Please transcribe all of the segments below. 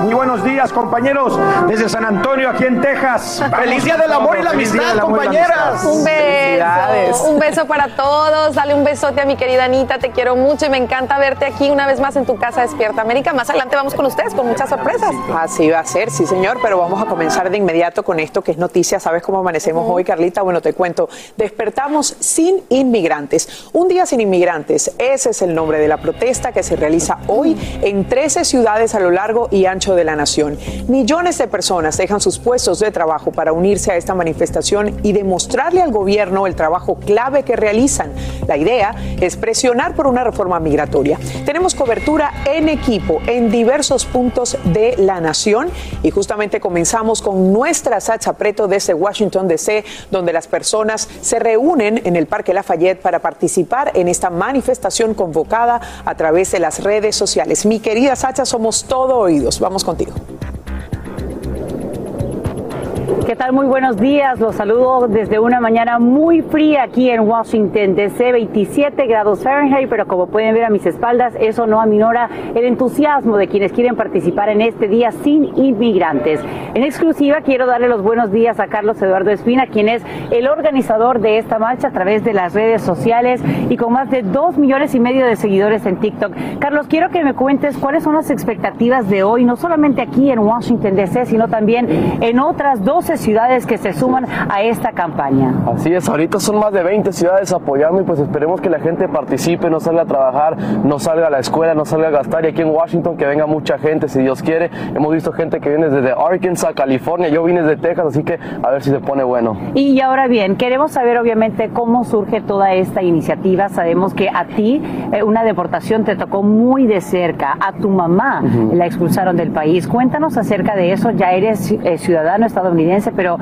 Muy buenos días, compañeros, desde San Antonio, aquí en Texas. ¡Feliz Día del Amor y la Amistad, compañeras! Amistad. Un beso, un beso para todos. Dale un besote a mi querida Anita, te quiero mucho y me encanta verte aquí una vez más en tu casa Despierta América. Más adelante vamos con ustedes con muchas sorpresas. Así va a ser, sí señor, pero vamos a comenzar de inmediato con esto que es noticia. ¿Sabes cómo amanecemos hoy, Carlita? Bueno, te cuento, despertamos sin inmigrantes. Un día sin inmigrantes, ese es el nombre de la protesta que se realiza hoy en 13 ciudades a lo largo y ancho de la nación. Millones de personas dejan sus puestos de trabajo para unirse a esta manifestación y demostrarle al gobierno el trabajo clave que realizan. La idea es presionar por una reforma migratoria. Tenemos cobertura en equipo en diversos puntos de la nación y justamente comenzamos con nuestra Sacha Preto desde Washington DC, donde las personas se reúnen en el Parque Lafayette para participar en esta manifestación convocada a través de las redes sociales. Mi querida Sacha, somos todo oídos. Vamos contigo. ¿Qué tal? Muy buenos días. Los saludo desde una mañana muy fría aquí en Washington DC, 27 grados Fahrenheit, pero como pueden ver a mis espaldas, eso no aminora el entusiasmo de quienes quieren participar en este día sin inmigrantes. En exclusiva quiero darle los buenos días a Carlos Eduardo Espina, quien es el organizador de esta marcha a través de las redes sociales y con más de dos millones y medio de seguidores en TikTok. Carlos, quiero que me cuentes cuáles son las expectativas de hoy, no solamente aquí en Washington DC, sino también en otras 12 ciudades que se suman a esta campaña. Así es, ahorita son más de 20 ciudades apoyando y pues esperemos que la gente participe, no salga a trabajar, no salga a la escuela, no salga a gastar y aquí en Washington que venga mucha gente si Dios quiere. Hemos visto gente que viene desde Arkansas, California, yo vine desde Texas, así que a ver si se pone bueno. Y ahora bien, queremos saber obviamente cómo surge toda esta iniciativa. Sabemos que a ti eh, una deportación te tocó muy de cerca, a tu mamá la expulsaron del país. Cuéntanos acerca de eso, ya eres eh, ciudadano estadounidense, pero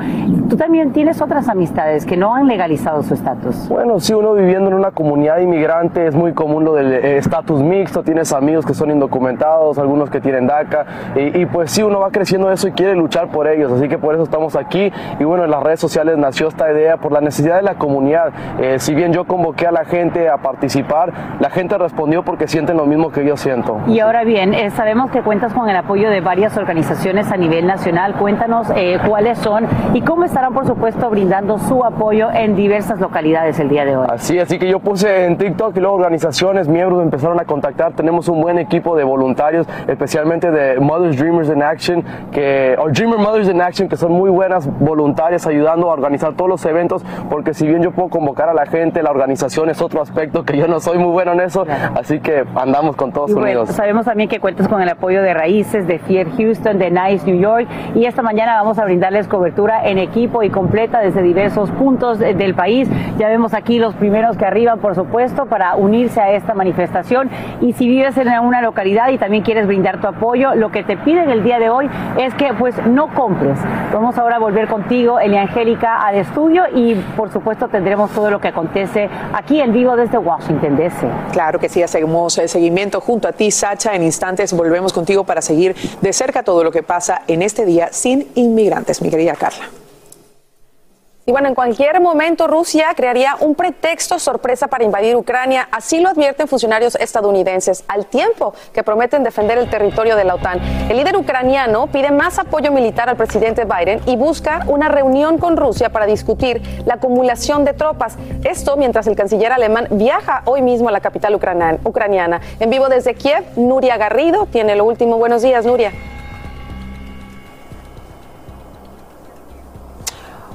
tú también tienes otras amistades que no han legalizado su estatus. Bueno, sí, uno viviendo en una comunidad inmigrante es muy común lo del eh, estatus mixto, tienes amigos que son indocumentados, algunos que tienen DACA, y, y, pues sí, uno va creciendo eso y quiere luchar por ellos, así que por eso estamos aquí, y bueno, en las redes sociales nació esta idea por la necesidad de la comunidad. Eh, si bien yo convoqué a la gente a participar, la gente respondió porque sienten lo mismo que yo siento. Y ahora bien, eh, sabemos que cuentas con el apoyo de varias organizaciones a nivel nacional, cuéntanos eh, cuáles son y cómo estarán, por supuesto, brindando su apoyo en diversas localidades el día de hoy. Así, así que yo puse en TikTok y luego organizaciones, miembros empezaron a contactar. Tenemos un buen equipo de voluntarios, especialmente de Mothers Dreamers in Action, que, o Dreamer Mothers in Action, que son muy buenas voluntarias ayudando a organizar todos los eventos, porque si bien yo puedo convocar a la gente, la organización es otro aspecto que yo no soy muy bueno en eso, así que andamos con todos bueno, unidos. sabemos también que cuentas con el apoyo de Raíces, de Fier Houston, de Nice New York y esta mañana vamos a brindarles cobertura en equipo y completa desde diversos puntos del país. Ya vemos aquí los primeros que arriban, por supuesto, para unirse a esta manifestación. Y si vives en una localidad y también quieres brindar tu apoyo, lo que te piden el día de hoy es que pues no compres. Vamos ahora a volver contigo, Elia Angélica, al estudio y por supuesto tendremos todo lo que acontece aquí en vivo desde Washington, D.C. Claro que sí, hacemos seguimiento junto a ti, Sacha. En instantes volvemos contigo para seguir de cerca todo lo que pasa en este día sin inmigrantes, mi Carla. Y bueno, en cualquier momento Rusia crearía un pretexto sorpresa para invadir Ucrania, así lo advierten funcionarios estadounidenses, al tiempo que prometen defender el territorio de la OTAN. El líder ucraniano pide más apoyo militar al presidente Biden y busca una reunión con Rusia para discutir la acumulación de tropas. Esto mientras el canciller alemán viaja hoy mismo a la capital ucraniana. En vivo desde Kiev, Nuria Garrido tiene lo último. Buenos días, Nuria.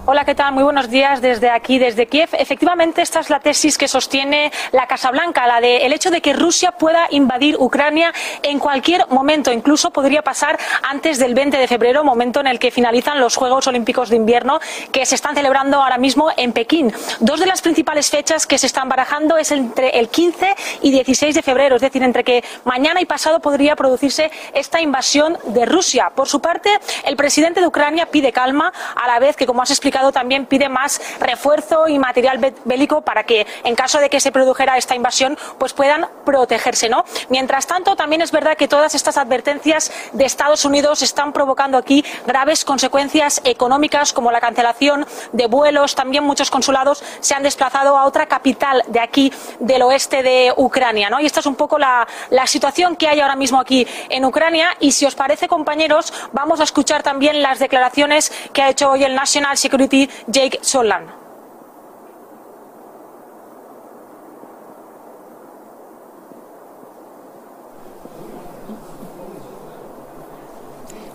Hola, ¿qué tal? Muy buenos días desde aquí, desde Kiev. Efectivamente, esta es la tesis que sostiene la Casa Blanca, la de el hecho de que Rusia pueda invadir Ucrania en cualquier momento, incluso podría pasar antes del 20 de febrero, momento en el que finalizan los Juegos Olímpicos de Invierno que se están celebrando ahora mismo en Pekín. Dos de las principales fechas que se están barajando es entre el 15 y 16 de febrero, es decir, entre que mañana y pasado podría producirse esta invasión de Rusia. Por su parte, el presidente de Ucrania pide calma, a la vez que, como has explicado, también pide más refuerzo y material bélico para que, en caso de que se produjera esta invasión, pues puedan protegerse, ¿no? Mientras tanto, también es verdad que todas estas advertencias de Estados Unidos están provocando aquí graves consecuencias económicas, como la cancelación de vuelos. También muchos consulados se han desplazado a otra capital de aquí, del oeste de Ucrania, ¿no? Y esta es un poco la, la situación que hay ahora mismo aquí en Ucrania. Y si os parece, compañeros, vamos a escuchar también las declaraciones que ha hecho hoy el National Security Jake Solan.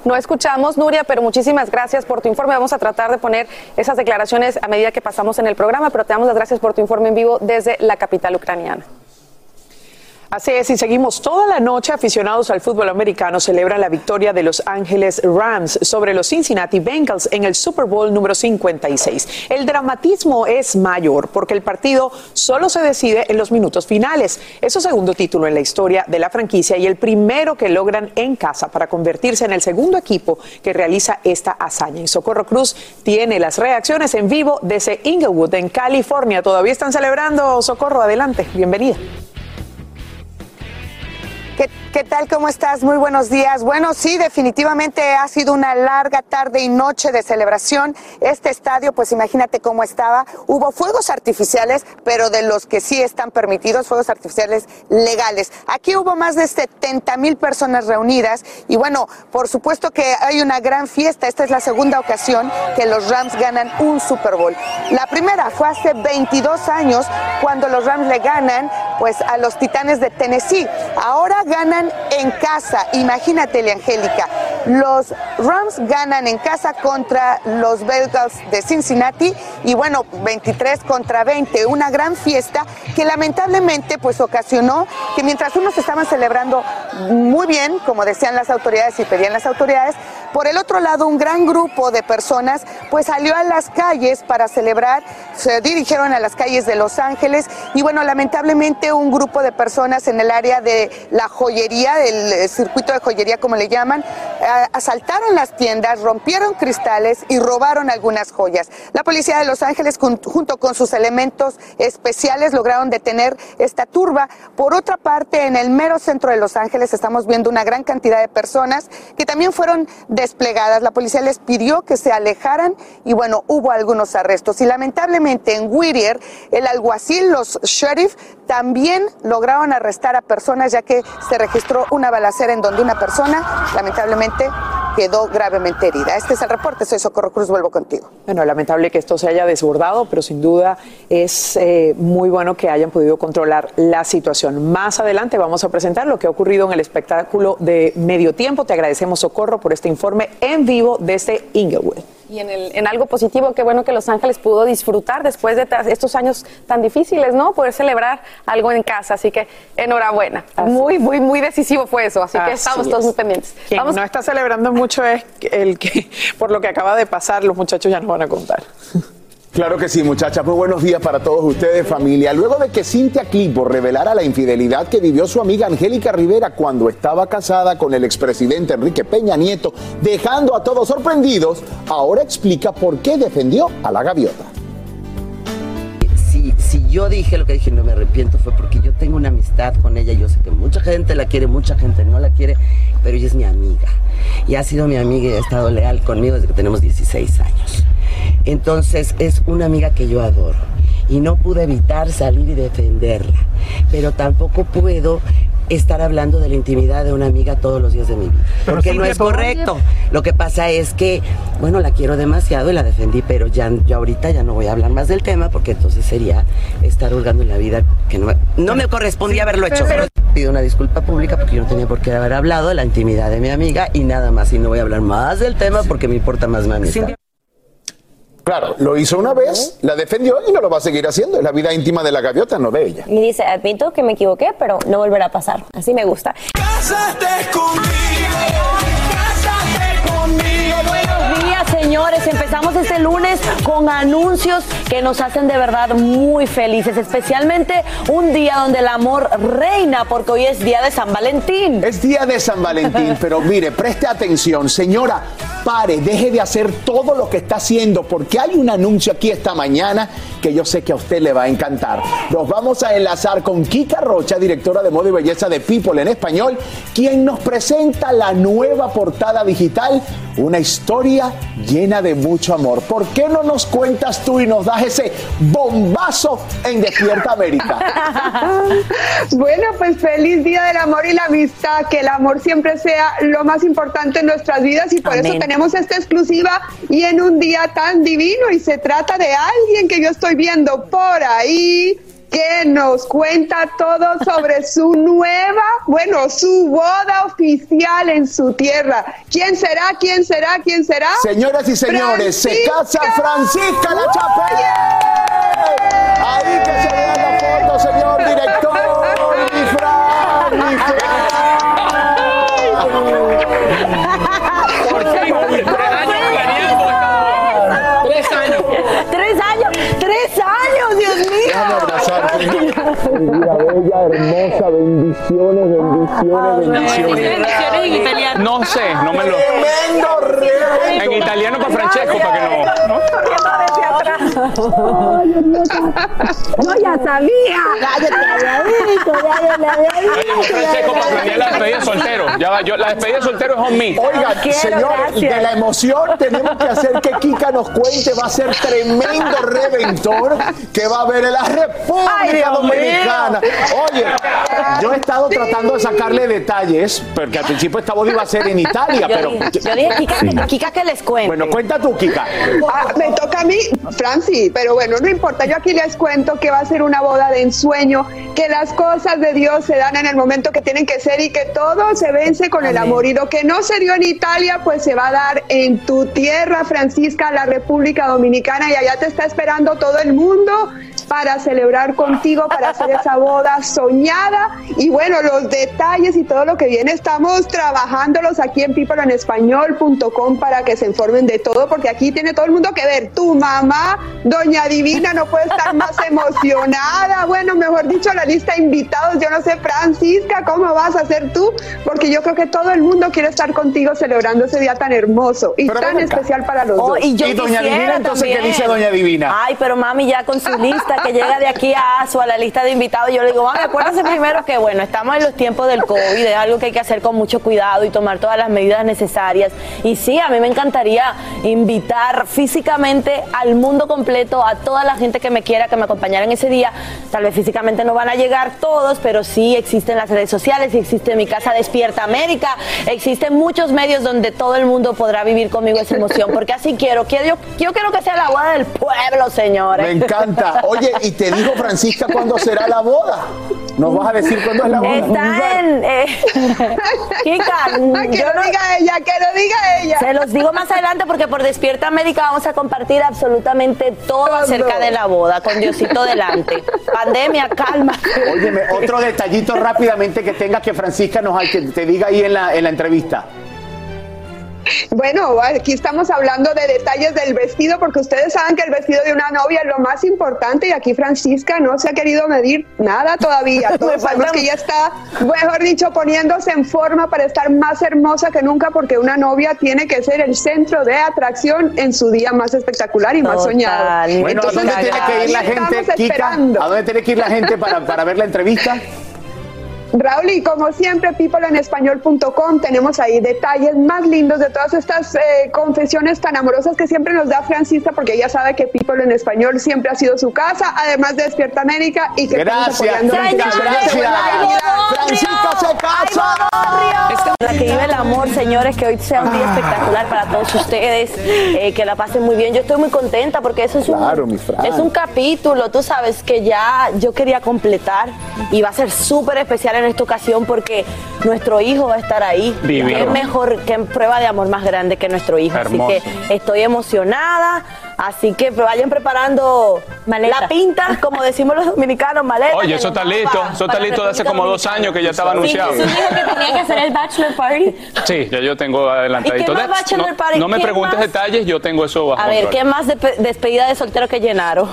No escuchamos, Nuria, pero muchísimas gracias por tu informe. Vamos a tratar de poner esas declaraciones a medida que pasamos en el programa, pero te damos las gracias por tu informe en vivo desde la capital ucraniana. Así es, y seguimos toda la noche. Aficionados al fútbol americano celebran la victoria de Los Ángeles Rams sobre los Cincinnati Bengals en el Super Bowl número 56. El dramatismo es mayor porque el partido solo se decide en los minutos finales. Es su segundo título en la historia de la franquicia y el primero que logran en casa para convertirse en el segundo equipo que realiza esta hazaña. Y Socorro Cruz tiene las reacciones en vivo desde Inglewood, en California. Todavía están celebrando. Socorro, adelante. Bienvenida. ¿Qué, tal? ¿Cómo estás? Muy buenos días. Bueno, sí, definitivamente ha sido una larga tarde y noche de celebración. Este estadio, pues imagínate cómo estaba. Hubo fuegos artificiales, pero de los que sí están permitidos, fuegos artificiales legales. Aquí hubo más de 70 mil personas reunidas y bueno, por supuesto que hay una gran fiesta. Esta es la segunda ocasión que los Rams ganan un Super Bowl. La primera fue hace 22 años cuando los Rams le ganan pues a los Titanes de Tennessee. Ahora ganan en casa. Imagínate, Angélica. Los Rams ganan en casa contra los Bengals de Cincinnati y bueno, 23 contra 20, una gran fiesta que lamentablemente pues ocasionó que mientras unos estaban celebrando muy bien, como decían las autoridades y pedían las autoridades, por el otro lado un gran grupo de personas pues salió a las calles para celebrar, se dirigieron a las calles de Los Ángeles y bueno, lamentablemente un grupo de personas en el área de la joyería, del eh, circuito de joyería como le llaman, asaltaron las tiendas, rompieron cristales y robaron algunas joyas. La policía de Los Ángeles junto con sus elementos especiales lograron detener esta turba. Por otra parte, en el mero centro de Los Ángeles estamos viendo una gran cantidad de personas que también fueron desplegadas. La policía les pidió que se alejaran y bueno, hubo algunos arrestos. Y lamentablemente en Whittier, el alguacil, los sheriff, también lograron arrestar a personas ya que se registró una balacera en donde una persona lamentablemente quedó gravemente herida. Este es el reporte, soy Socorro Cruz, vuelvo contigo. Bueno, lamentable que esto se haya desbordado, pero sin duda es eh, muy bueno que hayan podido controlar la situación. Más adelante vamos a presentar lo que ha ocurrido en el espectáculo de medio tiempo. Te agradecemos, Socorro, por este informe en vivo desde Inglewood. Y en, el, en algo positivo, qué bueno que Los Ángeles pudo disfrutar después de estos años tan difíciles, ¿no? Poder celebrar algo en casa. Así que enhorabuena. muy, muy, muy decisivo fue eso. Así, que estamos es. todos muy pendientes. Quien no está celebrando mucho es el que, por lo que acaba de pasar, los muchachos ya nos van a contar. Claro que sí, muchachas. Muy buenos días para todos ustedes, familia. Luego de que Cintia Clipo revelara la infidelidad que vivió su amiga Angélica Rivera cuando estaba casada con el expresidente Enrique Peña Nieto, dejando a todos sorprendidos, ahora explica por qué defendió a la gaviota. si, si yo dije lo que dije, no me arrepiento, fue porque yo tengo una amistad con ella. Yo sé que mucha gente la quiere, mucha gente no la quiere, pero ella es mi amiga. Y ha sido mi amiga y ha estado leal conmigo desde que tenemos 16 años. Entonces es una amiga que yo adoro. Y no pude evitar salir y defenderla. Pero tampoco puedo estar hablando de la intimidad de una amiga todos los días de mi vida. Porque no es correcto. Lo que pasa es que, bueno, la quiero demasiado y la defendí, pero ya yo ahorita ya no voy a hablar más del tema porque entonces sería estar hurgando en la vida que no me, no me correspondía haberlo hecho. Pero pido una disculpa pública porque yo no tenía por qué haber hablado de la intimidad de mi amiga y nada más. Y no voy a hablar más del tema porque me importa más mi amistad. Claro, lo hizo una vez, la defendió y no lo va a seguir haciendo. Es la vida íntima de la gaviota, no de ella. Y dice, admito que me equivoqué, pero no volverá a pasar. Así me gusta. Buenos días, señores. Empezamos este lunes con anuncios que nos hacen de verdad muy felices, especialmente un día donde el amor reina, porque hoy es día de San Valentín. Es día de San Valentín, pero mire, preste atención, señora, pare, deje de hacer todo lo que está haciendo, porque hay un anuncio aquí esta mañana que yo sé que a usted le va a encantar. Nos vamos a enlazar con Kika Rocha, directora de moda y belleza de People en español, quien nos presenta la nueva portada digital, una historia llena de mucho amor. ¿Por qué no nos cuentas tú y nos das ese bombazo en Despierta América? Bueno, pues feliz Día del Amor y la Amistad, que el amor siempre sea lo más importante en nuestras vidas y por eso tenemos esta exclusiva y en un día tan divino y se trata de alguien que yo estoy viendo por ahí que nos cuenta todo sobre su nueva, bueno, su boda oficial en su tierra. ¿Quién será? ¿Quién será? ¿Quién será? Señoras y señores, se casa Francisca La Chapelle. Ahí que se vea la foto, señor director. Bendiciones. No sé, no me lo. Tremendo reto. En italiano para Francesco, para que no. No, ya sabía. Oye, Francesco para planear la despedida de soltero. Ya va, yo, la despedida de soltero es on me. Oigan, señores, de la emoción tenemos que hacer que Kika nos cuente. Va a ser tremendo reventor que va a haber en la República Dominicana. Oye, yo he estado tratando de sacarle detalles, porque al principio esta boda iba a ser en Italia, Yo pero. dije, yo dije, Kika, que- Kika, que les cuente. Bueno, cuenta tú, Kika. Ah, me toca a mí, Franci, pero bueno, no importa, yo aquí les cuento que va a ser una boda de ensueño, que las cosas de Dios se dan en el momento que tienen que ser y que todo se vence con el amor. Y lo que no se dio en Italia, pues se va a dar en tu tierra, Francisca, la República Dominicana, y allá te está esperando todo el mundo para celebrar contigo, para hacer esa boda soñada. Y bueno, los detalles y todo lo que viene, estamos trabajándolos aquí en peopleenespañol.com para que se informen de todo, porque aquí tiene todo el mundo que ver. Tu mamá, Doña Divina, no puede estar más emocionada. Bueno, mejor dicho, la lista de invitados, yo no sé, Francisca, ¿cómo vas a hacer tú? Porque yo creo que todo el mundo quiere estar contigo celebrando ese día tan hermoso y Pero tan especial para los Oh, dos. y yo Y Doña Divina, entonces, ¿qué también. dice Doña Divina? Ay, pero mami, ya con su lista que llega de aquí a ASO, a la lista de invitados, yo le digo, mami, acuérdense primero que, bueno, estamos en los tiempos del COVID, es algo que hay que hacer con mucho cuidado y tomar todas las medidas necesarias. Y sí, a mí me encantaría invitar físicamente al mundo completo, a toda la gente que me quiera, que me acompañara en ese día. Tal vez físicamente no van a llegar todos, pero sí existen las redes sociales, existe mi casa Despierta América, existen muchos medios donde todo el mundo podrá vivir conmigo esa emoción, porque así quiero, quiero yo, yo quiero que sea la boda del pueblo, señores. Me encanta. Oye, y te dijo Francisca cuándo será la boda. ¿Nos vas a decir cuándo es la boda? Está en. Eh, Kika, que lo no- diga ella, que lo diga ella. Se los digo más adelante porque por Despierta América vamos a compartir absolutamente todo, acerca de la boda, con Diosito delante. Pandemia, calma. Óyeme, otro detallito rápidamente que tengas que Francisca nos que te diga ahí en la, en la entrevista. Bueno, aquí estamos hablando de detalles del vestido, porque ustedes saben que el vestido de una novia es lo más importante y aquí Francisca no se ha querido medir nada todavía. Todos sabemos que ella está, mejor dicho, poniéndose en forma para estar más hermosa que nunca, porque una novia tiene que ser el centro de atracción en su día más espectacular y más soñado. Bueno, ¿a dónde tiene que ir la gente, Kika? ¿A dónde tiene que ir la gente para, para ver la entrevista? Raúl, y como siempre, peopleenespañol.com, tenemos ahí detalles más lindos de todas estas eh, confesiones tan amorosas que siempre nos da Francisca, porque ella sabe que People en Español siempre ha sido su casa, además de Despierta América, y que estamos Gracias, apoyando la Francisca, Segunda gracias. Navidad. Francisca se casa. Para que vive el amor, señores, que hoy sea un día espectacular para todos ustedes, eh, que la pasen muy bien. Yo estoy muy contenta porque eso es un, Claro, mi Fran. es un capítulo, tú sabes, que ya yo quería completar y va a ser súper especial en esta ocasión porque nuestro hijo va a estar ahí. Divino. Es mejor que prueba de amor más grande que nuestro hijo. Hermoso. Así que estoy emocionada. Así que vayan preparando la pinta, como decimos los dominicanos, maleta. Oye, eso está listo. Eso está listo de hace como dos años que ya estaba anunciado. Sí, Jesús dijo que tenía que hacer el bachelor party. Sí, ya yo tengo adelantadito. ¿Y qué más De- bachelor no, party? no me ¿Qué preguntes más? detalles, yo tengo eso bajo A ver, control. ¿qué más de despedida de soltero que llenaron?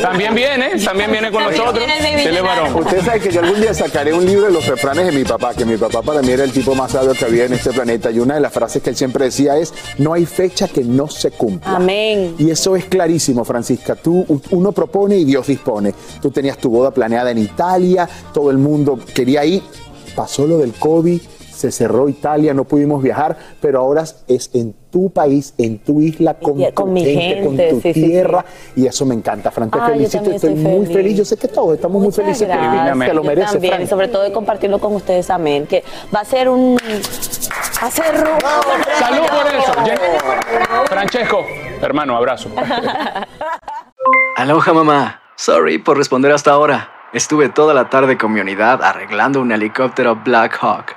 También viene, también viene con También nosotros. viene el baby Dele varón. Usted sabe que yo algún día sacaré un libro de los refranes de mi papá, que mi papá para mí era el tipo más sabio que había en este planeta. Y una de las frases que él siempre decía es, no hay fecha que no se cumpla. Amén. Y eso es clarísimo, Francisca. Tú, uno propone y Dios dispone. Tú tenías tu boda planeada en Italia, todo el mundo quería ir. Pasó lo del COVID, se cerró Italia, no pudimos viajar, pero ahora es en tu país, en tu isla, con, con tu mi gente, con tu sí, sí, sí. tierra. Y eso me encanta, Fran. Te Ay, yo felicito, estoy, estoy muy feliz. feliz. Yo sé que todos estamos muy felices. gracias. Te lo Yo mereces, también, Fran. sobre todo de compartirlo con ustedes, amén. Que va a ser un... Va a ser... Salud por eso. Francesco, hermano, abrazo. Aloha mamá. Sorry por responder hasta ahora. Estuve toda la tarde con mi unidad arreglando un helicóptero Black Hawk.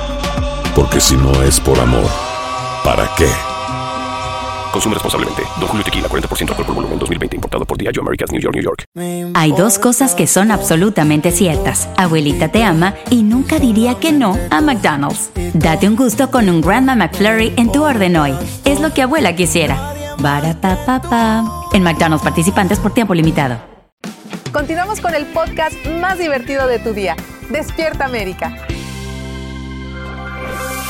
Porque si no es por amor, ¿para qué? Consume responsablemente. Don Julio Tequila, 40% alcohol por volumen, 2020. Importado por Diageo Americas, New York, New York. Hay dos cosas que son absolutamente ciertas. Abuelita te ama y nunca diría que no a McDonald's. Date un gusto con un Grandma McFlurry en tu orden hoy. Es lo que abuela quisiera. Barapapapa. En McDonald's participantes por tiempo limitado. Continuamos con el podcast más divertido de tu día. Despierta América.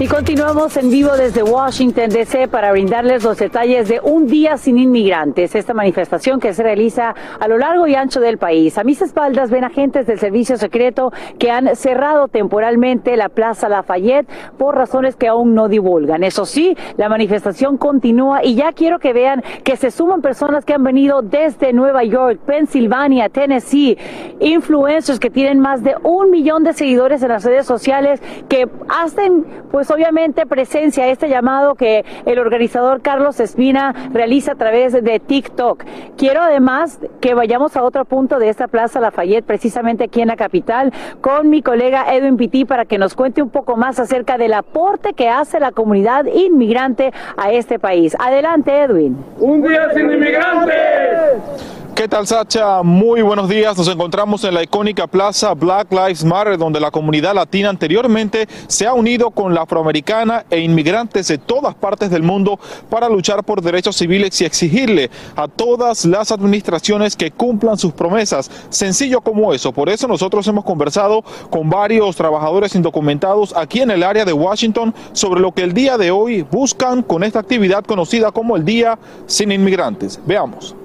Y continuamos en vivo desde Washington, D.C. para brindarles los detalles de Un Día Sin Inmigrantes, esta manifestación que se realiza a lo largo y ancho del país. A mis espaldas ven agentes del Servicio Secreto que han cerrado temporalmente la Plaza Lafayette por razones que aún no divulgan. Eso sí, la manifestación continúa y ya quiero que vean que se suman personas que han venido desde Nueva York, Pensilvania, Tennessee, influencers que tienen más de un millón de seguidores en las redes sociales que hacen pues obviamente presencia este llamado que el organizador Carlos Espina realiza a través de TikTok. Quiero además que vayamos a otro punto de esta Plaza Lafayette, precisamente aquí en la capital, con mi colega Edwin Pitti para que nos cuente un poco más acerca del aporte que hace la comunidad inmigrante a este país. Adelante, Edwin. Un día sin inmigrantes. ¿Qué tal, Sacha? Muy buenos días. Nos encontramos en la icónica plaza Black Lives Matter, donde la comunidad latina anteriormente se ha unido con la afroamericana e inmigrantes de todas partes del mundo para luchar por derechos civiles y exigirle a todas las administraciones que cumplan sus promesas. Sencillo como eso. Por eso nosotros hemos conversado con varios trabajadores indocumentados aquí en el área de Washington sobre lo que el día de hoy buscan con esta actividad conocida como el Día Sin Inmigrantes. Veamos.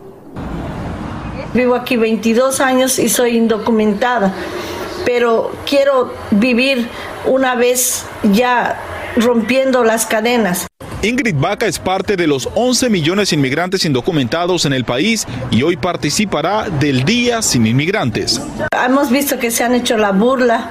Vivo aquí 22 años y soy indocumentada, pero quiero vivir una vez ya rompiendo las cadenas. Ingrid Vaca es parte de los 11 millones inmigrantes indocumentados en el país y hoy participará del Día Sin Inmigrantes. Hemos visto que se han hecho la burla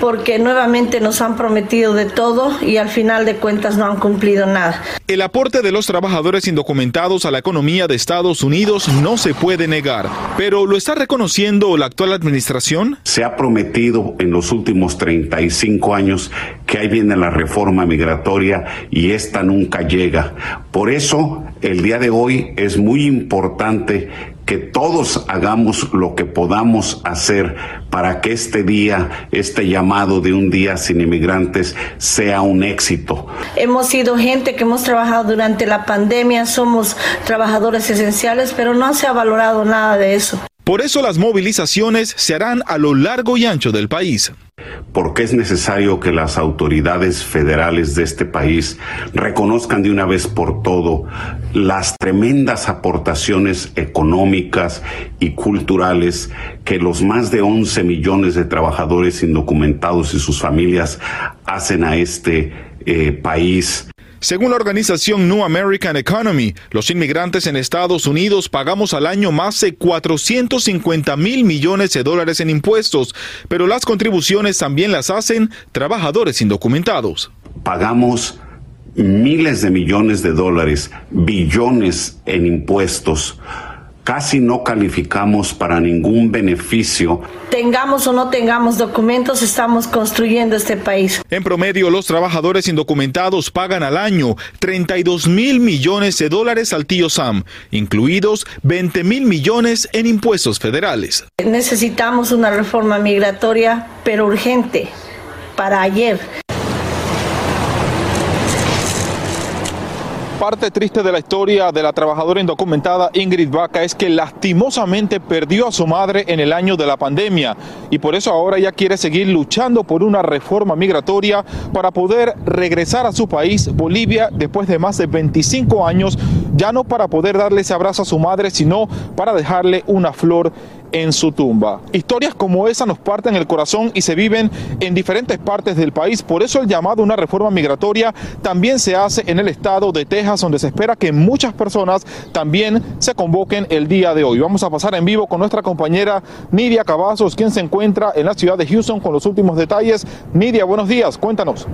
porque nuevamente nos han prometido de todo y al final de cuentas no han cumplido nada. El aporte de los trabajadores indocumentados a la economía de Estados Unidos no se puede negar, pero ¿lo está reconociendo la actual administración? Se ha prometido en los últimos 35 años que ahí viene la reforma migratoria y esta nunca llega. Por eso, el día de hoy es muy importante que todos hagamos lo que podamos hacer para que este día, este llamado de un día sin inmigrantes, sea un éxito. Hemos sido gente que hemos trabajado durante la pandemia, somos trabajadores esenciales, pero no se ha valorado nada de eso. Por eso las movilizaciones se harán a lo largo y ancho del país porque es necesario que las autoridades federales de este país reconozcan de una vez por todo las tremendas aportaciones económicas y culturales que los más de 11 millones de trabajadores indocumentados y sus familias hacen a este eh, país. Según la organización New American Economy, los inmigrantes en Estados Unidos pagamos al año más de 450 mil millones de dólares en impuestos, pero las contribuciones también las hacen trabajadores indocumentados. Pagamos miles de millones de dólares, billones en impuestos casi no calificamos para ningún beneficio. Tengamos o no tengamos documentos, estamos construyendo este país. En promedio, los trabajadores indocumentados pagan al año 32 mil millones de dólares al tío Sam, incluidos 20 mil millones en impuestos federales. Necesitamos una reforma migratoria, pero urgente, para ayer. Parte triste de la historia de la trabajadora indocumentada Ingrid Vaca es que lastimosamente perdió a su madre en el año de la pandemia. Y por eso ahora ella quiere seguir luchando por una reforma migratoria para poder regresar a su país, Bolivia, después de más de 25 años, ya no para poder darle ese abrazo a su madre, sino para dejarle una flor en su tumba. Historias como esa nos parten el corazón y se viven en diferentes partes del país. Por eso el llamado a una reforma migratoria también se hace en el estado de Texas, donde se espera que muchas personas también se convoquen el día de hoy. Vamos a pasar en vivo con nuestra compañera Nidia Cavazos, quien se encuentra en la ciudad de Houston con los últimos detalles. Nidia, buenos días, cuéntanos.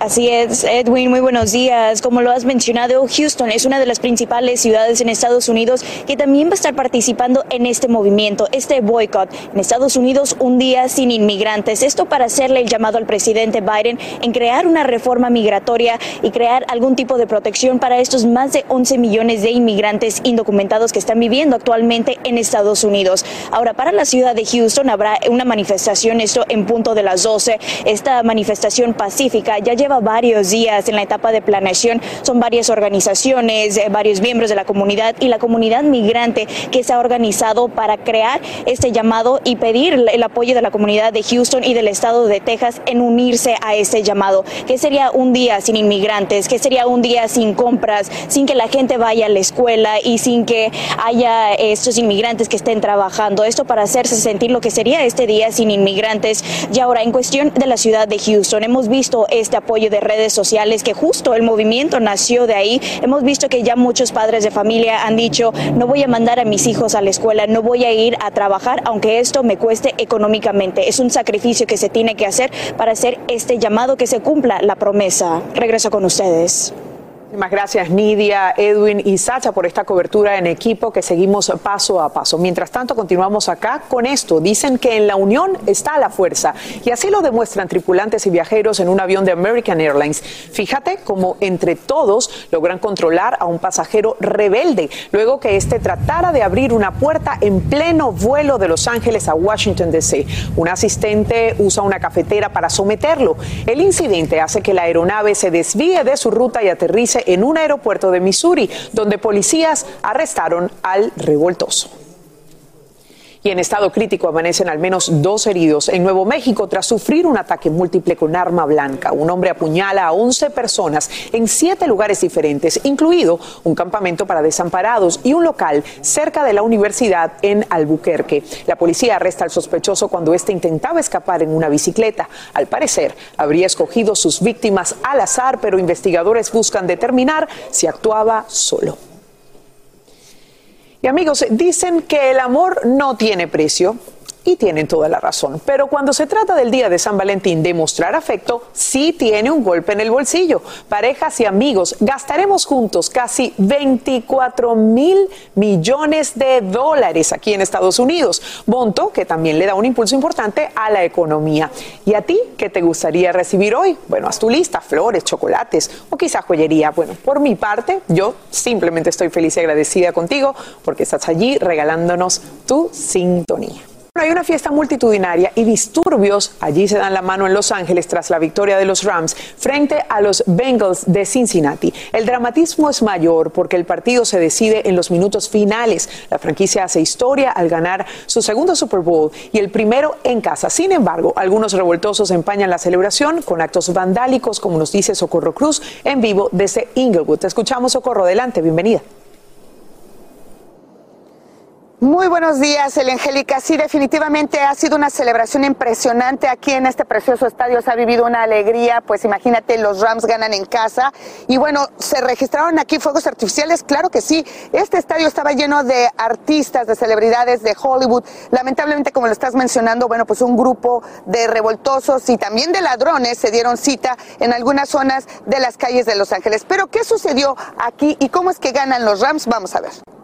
Así es, Edwin, muy buenos días. Como lo has mencionado, Houston es una de las principales ciudades en Estados Unidos que también va a estar participando en este movimiento, este boicot. En Estados Unidos, un día sin inmigrantes. Esto para hacerle el llamado al presidente Biden en crear una reforma migratoria y crear algún tipo de protección para estos más de 11 millones de inmigrantes indocumentados que están viviendo actualmente en Estados Unidos. Ahora, para la ciudad de Houston habrá una manifestación, esto en punto de las 12. Esta manifestación pacífica ya lleva varios días en la etapa de planeación. Son varias organizaciones, eh, varios miembros de la comunidad y la comunidad migrante que se ha organizado para crear este llamado y pedir el apoyo de la comunidad de Houston y del estado de Texas en unirse a este llamado. ¿Qué sería un día sin inmigrantes? ¿Qué sería un día sin compras? Sin que la gente vaya a la escuela y sin que haya estos inmigrantes que estén trabajando. Esto para hacerse sentir lo que sería este día sin inmigrantes. Y ahora, en cuestión de la ciudad de Houston, hemos visto este apoyo de redes sociales, que justo el movimiento nació de ahí. Hemos visto que ya muchos padres de familia han dicho, no voy a mandar a mis hijos a la escuela, no voy a ir a trabajar, aunque esto me cueste económicamente. Es un sacrificio que se tiene que hacer para hacer este llamado que se cumpla la promesa. Regreso con ustedes. Muchas gracias Nidia, Edwin y Sacha por esta cobertura en equipo que seguimos paso a paso. Mientras tanto, continuamos acá con esto. Dicen que en la unión está la fuerza y así lo demuestran tripulantes y viajeros en un avión de American Airlines. Fíjate cómo entre todos logran controlar a un pasajero rebelde luego que éste tratara de abrir una puerta en pleno vuelo de Los Ángeles a Washington, D.C. Un asistente usa una cafetera para someterlo. El incidente hace que la aeronave se desvíe de su ruta y aterrice en un aeropuerto de Missouri, donde policías arrestaron al revoltoso. Y en estado crítico amanecen al menos dos heridos en Nuevo México tras sufrir un ataque múltiple con arma blanca. Un hombre apuñala a 11 personas en siete lugares diferentes, incluido un campamento para desamparados y un local cerca de la universidad en Albuquerque. La policía arresta al sospechoso cuando éste intentaba escapar en una bicicleta. Al parecer, habría escogido sus víctimas al azar, pero investigadores buscan determinar si actuaba solo. Y amigos, dicen que el amor no tiene precio. Y tienen toda la razón. Pero cuando se trata del día de San Valentín de mostrar afecto, sí tiene un golpe en el bolsillo. Parejas y amigos gastaremos juntos casi 24 mil millones de dólares aquí en Estados Unidos. Monto que también le da un impulso importante a la economía. ¿Y a ti qué te gustaría recibir hoy? Bueno, haz tu lista, flores, chocolates o quizá joyería. Bueno, por mi parte, yo simplemente estoy feliz y agradecida contigo porque estás allí regalándonos tu sintonía. Hay una fiesta multitudinaria y disturbios allí se dan la mano en Los Ángeles tras la victoria de los Rams frente a los Bengals de Cincinnati. El dramatismo es mayor porque el partido se decide en los minutos finales. La franquicia hace historia al ganar su segundo Super Bowl y el primero en casa. Sin embargo, algunos revoltosos empañan la celebración con actos vandálicos, como nos dice Socorro Cruz en vivo desde Inglewood. Te escuchamos, Socorro. Adelante, bienvenida. Muy buenos días, Angélica. Sí, definitivamente ha sido una celebración impresionante aquí en este precioso estadio. Se ha vivido una alegría, pues imagínate, los Rams ganan en casa. Y bueno, ¿se registraron aquí fuegos artificiales? Claro que sí. Este estadio estaba lleno de artistas, de celebridades de Hollywood. Lamentablemente, como lo estás mencionando, bueno, pues un grupo de revoltosos y también de ladrones se dieron cita en algunas zonas de las calles de Los Ángeles. Pero, ¿qué sucedió aquí y cómo es que ganan los Rams? Vamos a ver.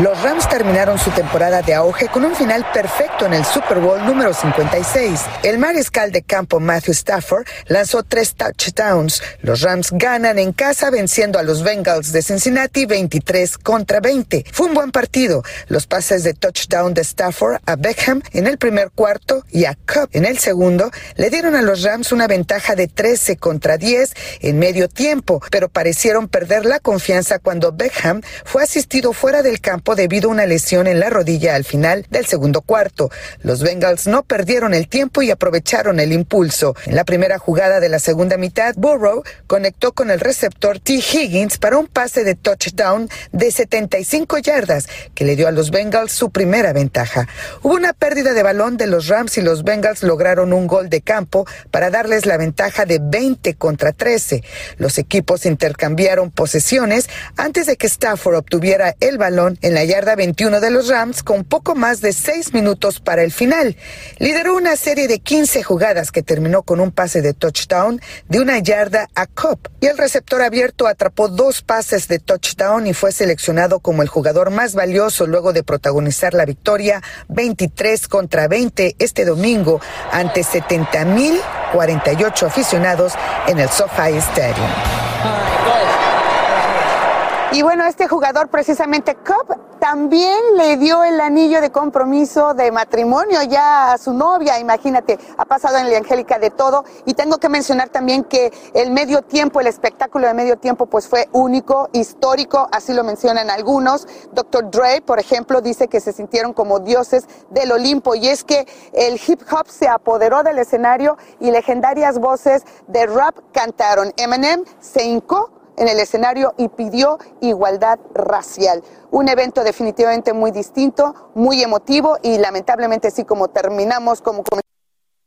Los Rams terminaron su temporada de auge con un final perfecto en el Super Bowl número 56. El mariscal de campo Matthew Stafford lanzó tres touchdowns. Los Rams ganan en casa venciendo a los Bengals de Cincinnati 23 contra 20. Fue un buen partido. Los pases de touchdown de Stafford a Beckham en el primer cuarto y a Cup en el segundo le dieron a los Rams una ventaja de 13 contra 10 en medio tiempo, pero parecieron perder la confianza cuando Beckham fue asistido fuera del campo debido a una lesión en la rodilla al final del segundo cuarto. Los Bengals no perdieron el tiempo y aprovecharon el impulso. En la primera jugada de la segunda mitad, Burrow conectó con el receptor T. Higgins para un pase de touchdown de 75 yardas que le dio a los Bengals su primera ventaja. Hubo una pérdida de balón de los Rams y los Bengals lograron un gol de campo para darles la ventaja de 20 contra 13. Los equipos intercambiaron posesiones antes de que Stafford obtuviera el balón en la yarda 21 de los Rams con poco más de seis minutos para el final. Lideró una serie de 15 jugadas que terminó con un pase de touchdown de una yarda a Cobb y el receptor abierto atrapó dos pases de touchdown y fue seleccionado como el jugador más valioso luego de protagonizar la victoria 23 contra 20 este domingo ante 70 mil 48 aficionados en el SoFi Stadium. Y bueno, este jugador precisamente Cobb también le dio el anillo de compromiso de matrimonio ya a su novia, imagínate, ha pasado en la Angélica de todo. Y tengo que mencionar también que el medio tiempo, el espectáculo de medio tiempo, pues fue único, histórico, así lo mencionan algunos. Dr. Dre, por ejemplo, dice que se sintieron como dioses del Olimpo y es que el hip hop se apoderó del escenario y legendarias voces de rap cantaron. Eminem se hincó en el escenario y pidió igualdad racial. Un evento definitivamente muy distinto, muy emotivo y lamentablemente sí como terminamos, como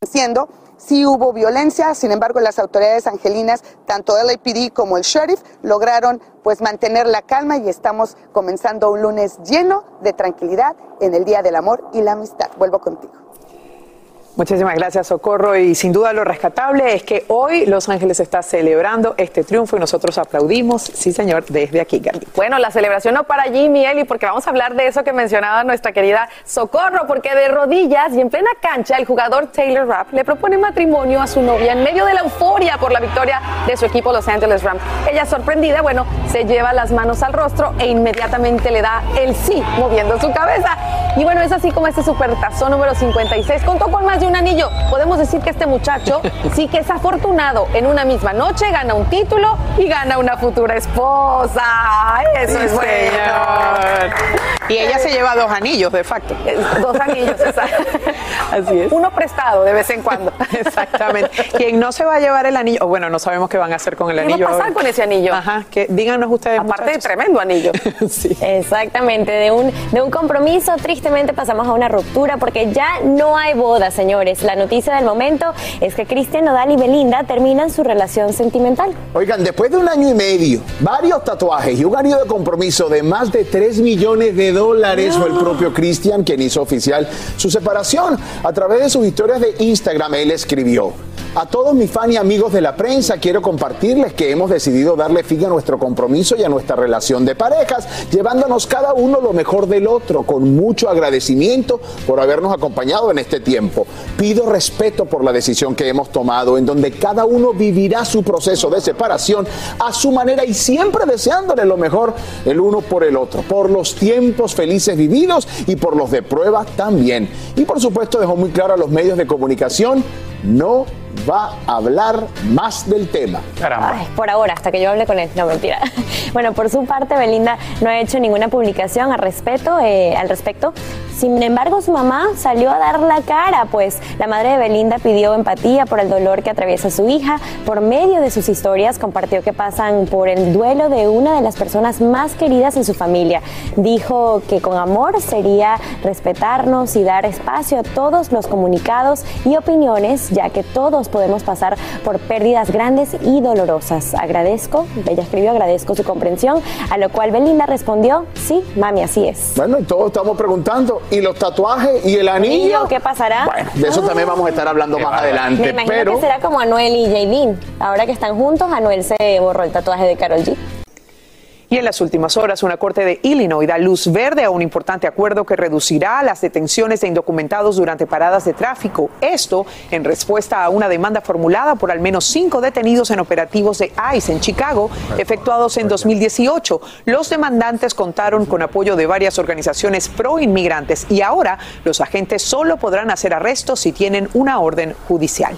diciendo, sí hubo violencia, sin embargo las autoridades angelinas, tanto el LAPD como el sheriff, lograron pues mantener la calma y estamos comenzando un lunes lleno de tranquilidad en el Día del Amor y la Amistad. Vuelvo contigo. Muchísimas gracias, Socorro. Y sin duda lo rescatable es que hoy Los Ángeles está celebrando este triunfo y nosotros aplaudimos, sí señor, desde aquí, Gaby. Bueno, la celebración no para Jimmy, Eli, porque vamos a hablar de eso que mencionaba nuestra querida Socorro, porque de rodillas y en plena cancha el jugador Taylor Rapp le propone matrimonio a su novia en medio de la euforia por la victoria de su equipo Los Angeles Rams. Ella sorprendida, bueno, se lleva las manos al rostro e inmediatamente le da el sí, moviendo su cabeza. Y bueno, es así como este supertazón número 56 contó con más de un anillo. Podemos decir que este muchacho sí que es afortunado. En una misma noche gana un título y gana una futura esposa. Eso es bueno. Y ella se lleva dos anillos, de facto. Dos anillos, exacto. Así es. Uno prestado de vez en cuando. Exactamente. Quien no se va a llevar el anillo, o bueno, no sabemos qué van a hacer con el ¿Qué anillo. va a pasar ahora. con ese anillo? Ajá, que díganos ustedes. Aparte de tremendo anillo. sí. Exactamente, de un, de un compromiso tristemente pasamos a una ruptura porque ya no hay boda, señores. La noticia del momento es que Cristian Nodal y Belinda terminan su relación sentimental. Oigan, después de un año y medio, varios tatuajes y un año de compromiso de más de 3 millones de dólares, fue el propio Cristian quien hizo oficial su separación. A través de sus historias de Instagram, él escribió. A todos mis fans y amigos de la prensa, quiero compartirles que hemos decidido darle fin a nuestro compromiso y a nuestra relación de parejas, llevándonos cada uno lo mejor del otro, con mucho agradecimiento por habernos acompañado en este tiempo. Pido respeto por la decisión que hemos tomado, en donde cada uno vivirá su proceso de separación a su manera y siempre deseándole lo mejor el uno por el otro, por los tiempos felices vividos y por los de prueba también. Y por supuesto dejó muy claro a los medios de comunicación, no va a hablar más del tema. Ay, por ahora, hasta que yo hable con él. No, mentira. Bueno, por su parte, Belinda no ha hecho ninguna publicación al respecto. eh, al respecto. Sin embargo, su mamá salió a dar la cara, pues la madre de Belinda pidió empatía por el dolor que atraviesa su hija. Por medio de sus historias, compartió que pasan por el duelo de una de las personas más queridas en su familia. Dijo que con amor sería respetarnos y dar espacio a todos los comunicados y opiniones, ya que todos podemos pasar por pérdidas grandes y dolorosas. Agradezco, ella escribió, agradezco su comprensión, a lo cual Belinda respondió, sí, mami, así es. Bueno, y todos estamos preguntando, ¿y los tatuajes y el anillo? ¿Qué pasará? Bueno, de eso también vamos a estar hablando más Me adelante, imagino pero... que será como Anuel y Jaylin. Ahora que están juntos, Anuel se borró el tatuaje de Carol G. Y en las últimas horas, una corte de Illinois da luz verde a un importante acuerdo que reducirá las detenciones de indocumentados durante paradas de tráfico. Esto en respuesta a una demanda formulada por al menos cinco detenidos en operativos de ICE en Chicago, efectuados en 2018. Los demandantes contaron con apoyo de varias organizaciones pro inmigrantes y ahora los agentes solo podrán hacer arrestos si tienen una orden judicial.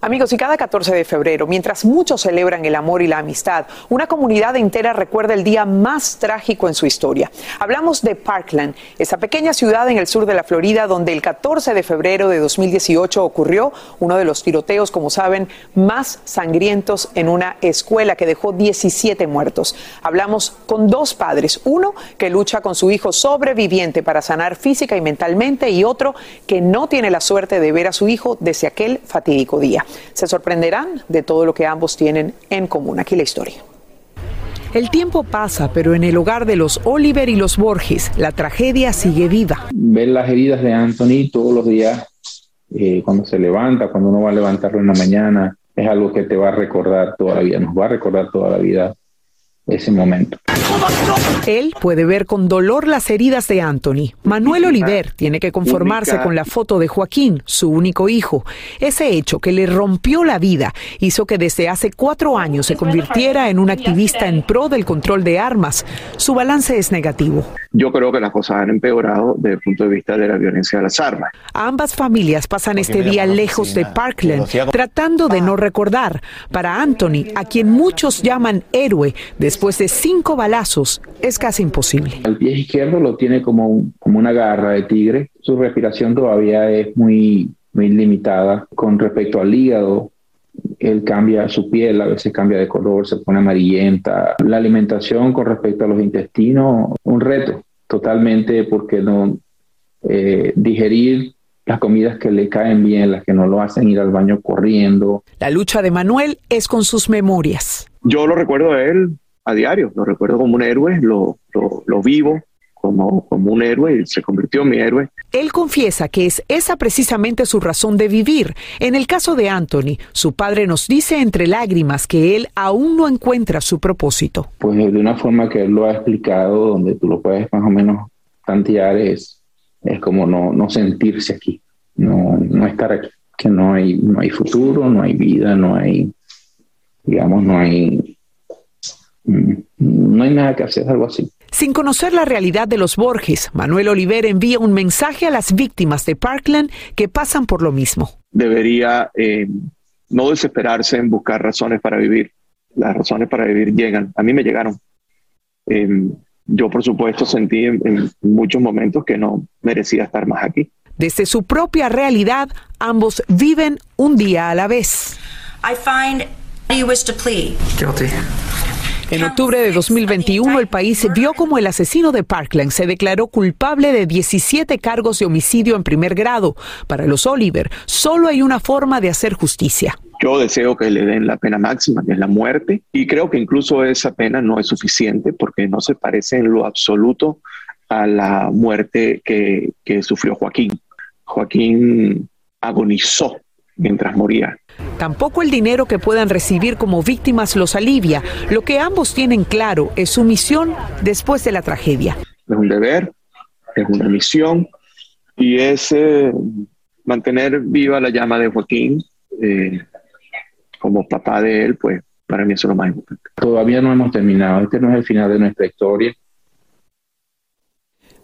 Amigos, y cada 14 de febrero, mientras muchos celebran el amor y la amistad, una comunidad entera recuerda el día más trágico en su historia. Hablamos de Parkland, esa pequeña ciudad en el sur de la Florida donde el 14 de febrero de 2018 ocurrió uno de los tiroteos, como saben, más sangrientos en una escuela que dejó 17 muertos. Hablamos con dos padres, uno que lucha con su hijo sobreviviente para sanar física y mentalmente y otro que no tiene la suerte de ver a su hijo desde aquel fatídico día. Se sorprenderán de todo lo que ambos tienen en común. Aquí la historia. El tiempo pasa, pero en el hogar de los Oliver y los Borges, la tragedia sigue viva. ver las heridas de Anthony todos los días, eh, cuando se levanta, cuando uno va a levantarlo en la mañana, es algo que te va a recordar toda la vida, nos va a recordar toda la vida ese momento. Él puede ver con dolor las heridas de Anthony. Manuel Oliver tiene que conformarse con la foto de Joaquín, su único hijo. Ese hecho que le rompió la vida hizo que desde hace cuatro años se convirtiera en un activista en pro del control de armas. Su balance es negativo. Yo creo que las cosas han empeorado desde el punto de vista de la violencia de las armas. Ambas familias pasan este día lejos de Parkland, tratando de no recordar. Para Anthony, a quien muchos llaman héroe, después de cinco balazos, es casi imposible. El pie izquierdo lo tiene como, un- como una garra de tigre. Su respiración todavía es muy, muy limitada. Con respecto al hígado, él cambia su piel, a veces cambia de color, se pone amarillenta. La alimentación con respecto a los intestinos, un reto totalmente porque no eh, digerir las comidas que le caen bien, las que no lo hacen ir al baño corriendo. La lucha de Manuel es con sus memorias. Yo lo recuerdo a él a diario, lo recuerdo como un héroe, lo, lo, lo vivo como, como un héroe y se convirtió en mi héroe. Él confiesa que es esa precisamente su razón de vivir. En el caso de Anthony, su padre nos dice entre lágrimas que él aún no encuentra su propósito. Pues de una forma que él lo ha explicado, donde tú lo puedes más o menos tantear, es, es como no, no sentirse aquí, no, no estar aquí, que no hay, no hay futuro, no hay vida, no hay, digamos, no hay, no hay nada que hacer, algo así. Sin conocer la realidad de los Borges, Manuel Oliver envía un mensaje a las víctimas de Parkland que pasan por lo mismo. Debería eh, no desesperarse en buscar razones para vivir. Las razones para vivir llegan. A mí me llegaron. Eh, yo por supuesto sentí en, muchos momentos que no merecía estar más aquí. Desde su propia realidad, ambos viven un día a la vez. I find you wish to plead. En octubre de 2021, el país vio como el asesino de Parkland se declaró culpable de 17 cargos de homicidio en primer grado. Para los Oliver, solo hay una forma de hacer justicia. Yo deseo que le den la pena máxima, que es la muerte, y creo que incluso esa pena no es suficiente porque no se parece en lo absoluto a la muerte que, que sufrió Joaquín. Joaquín agonizó mientras moría. Tampoco el dinero que puedan recibir como víctimas los alivia. Lo que ambos tienen claro es su misión después de la tragedia. Es un deber, es una misión y es eh, mantener viva la llama de Joaquín. Eh, como papá de él, pues para mí eso es lo más importante. Todavía no hemos terminado. Este no es el final de nuestra historia.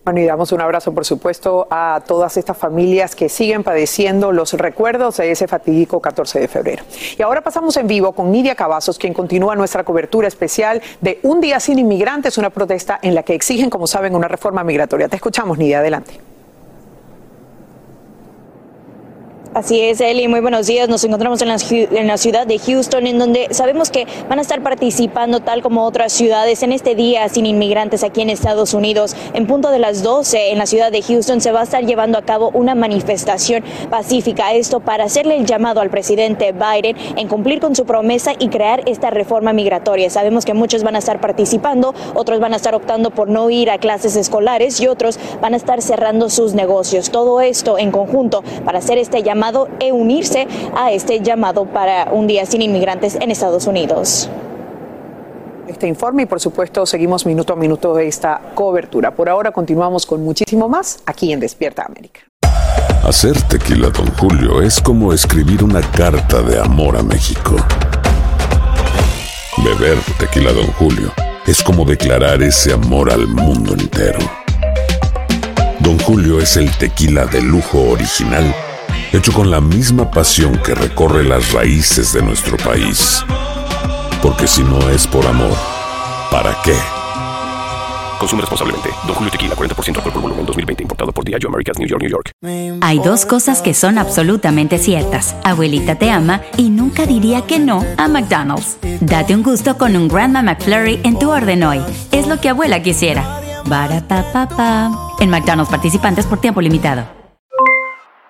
Bueno, y damos un abrazo, por supuesto, a todas estas familias que siguen padeciendo los recuerdos de ese fatídico 14 de febrero. Y ahora pasamos en vivo con Nidia Cavazos, quien continúa nuestra cobertura especial de Un Día Sin Inmigrantes, una protesta en la que exigen, como saben, una reforma migratoria. Te escuchamos, Nidia, adelante. Así es, Eli, muy buenos días. Nos encontramos en la, en la, ciudad de Houston, en donde sabemos que van a estar participando, tal como otras ciudades, en este día sin inmigrantes aquí en Estados Unidos. En punto de las 12 en la ciudad de Houston se va a estar llevando a cabo una manifestación pacífica. Esto para hacerle el llamado al presidente Biden en cumplir con su promesa y crear esta reforma migratoria. Sabemos que muchos van a estar participando, otros van a estar optando por no ir a clases escolares y otros van a estar cerrando sus negocios. Todo esto en conjunto para hacer este llamado e unirse a este llamado para un día sin inmigrantes en Estados Unidos este informe y por supuesto seguimos minuto a minuto de esta cobertura. Por ahora continuamos con muchísimo más aquí en Despierta América. Hacer tequila, don Julio, es como escribir una carta de amor a México. Beber tequila, don Julio, es como declarar ese amor al mundo entero. Don Julio es el tequila de lujo original hecho con la misma pasión que recorre las raíces de nuestro país. Porque si no es por amor, ¿para qué? Consume responsablemente. Don Julio Tequila, 40% alcohol por volumen, 2020. Importado por Diageo Americas, New York, New York. Hay dos cosas que son absolutamente ciertas. Abuelita te ama y nunca diría que no a McDonald's. Date un gusto con un Grandma McFlurry en tu orden hoy. Es lo que abuela quisiera. Barata En McDonald's participantes por tiempo limitado.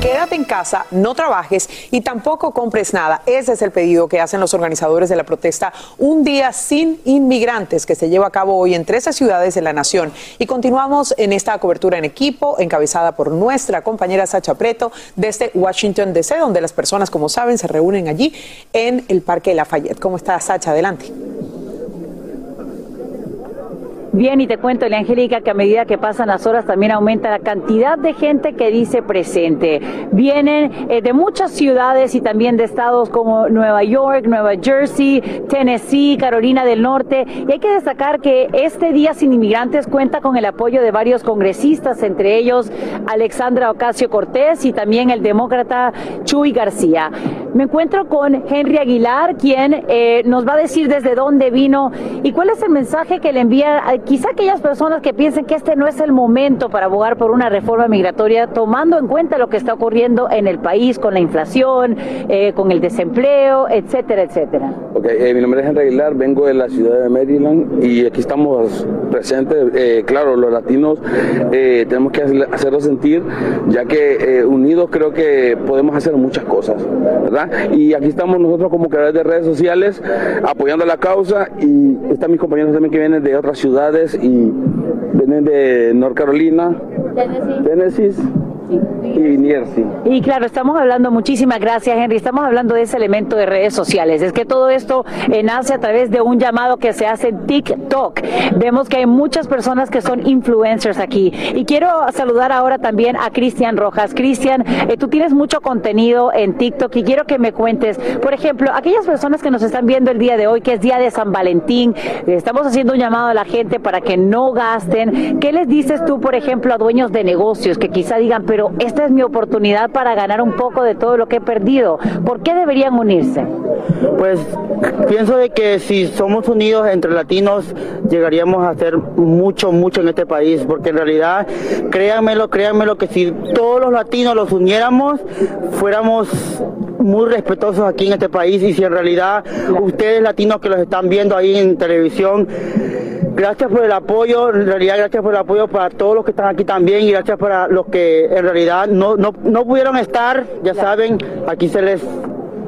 quédate en casa, no trabajes y tampoco compres nada. Ese es el pedido que hacen los organizadores de la protesta Un Día Sin Inmigrantes que se lleva a cabo hoy en 13 ciudades de la nación. Y continuamos en esta cobertura en equipo, encabezada por nuestra compañera Sacha Preto desde Washington DC, donde las personas, como saben, se reúnen allí en el Parque Lafayette. ¿Cómo está Sacha? Adelante. Bien, y te cuento, Angélica, que a medida que pasan las horas también aumenta la cantidad de gente que dice presente. Vienen eh, de muchas ciudades y también de estados como Nueva York, Nueva Jersey, Tennessee, Carolina del Norte. Y hay que destacar que este Día Sin Inmigrantes cuenta con el apoyo de varios congresistas, entre ellos Alexandra Ocasio Cortés y también el demócrata Chuy García. Me encuentro con Henry Aguilar, quien eh, nos va a decir desde dónde vino y cuál es el mensaje que le envía a quizá aquellas personas que piensen que este no es el momento para abogar por una reforma migratoria, tomando en cuenta lo que está ocurriendo en el país con la inflación, eh, con el desempleo, etcétera, etcétera. Okay, eh, mi nombre es Henry Aguilar, vengo de la ciudad de Maryland y aquí estamos presentes. Eh, claro, los latinos tenemos que hacerlo sentir, ya que unidos creo que podemos hacer muchas cosas, ¿verdad? ¿Verdad? Y aquí estamos nosotros como creadores de redes sociales apoyando la causa. Y están mis compañeros también que vienen de otras ciudades y vienen de North Carolina, Tennessee y claro, estamos hablando, muchísimas gracias Henry, estamos hablando de ese elemento de redes sociales. Es que todo esto nace a través de un llamado que se hace en TikTok. Vemos que hay muchas personas que son influencers aquí. Y quiero saludar ahora también a Cristian Rojas. Cristian, eh, tú tienes mucho contenido en TikTok y quiero que me cuentes, por ejemplo, aquellas personas que nos están viendo el día de hoy, que es día de San Valentín, estamos haciendo un llamado a la gente para que no gasten. ¿Qué les dices tú, por ejemplo, a dueños de negocios que quizá digan, pero pero esta es mi oportunidad para ganar un poco de todo lo que he perdido. ¿Por qué deberían unirse? Pues pienso de que si somos unidos entre latinos llegaríamos a hacer mucho, mucho en este país, porque en realidad, créanmelo, créanmelo que si todos los latinos los uniéramos, fuéramos muy respetuosos aquí en este país y si en realidad ustedes latinos que los están viendo ahí en televisión, Gracias por el apoyo, en realidad gracias por el apoyo para todos los que están aquí también y gracias para los que en realidad no, no, no pudieron estar, ya saben, aquí se les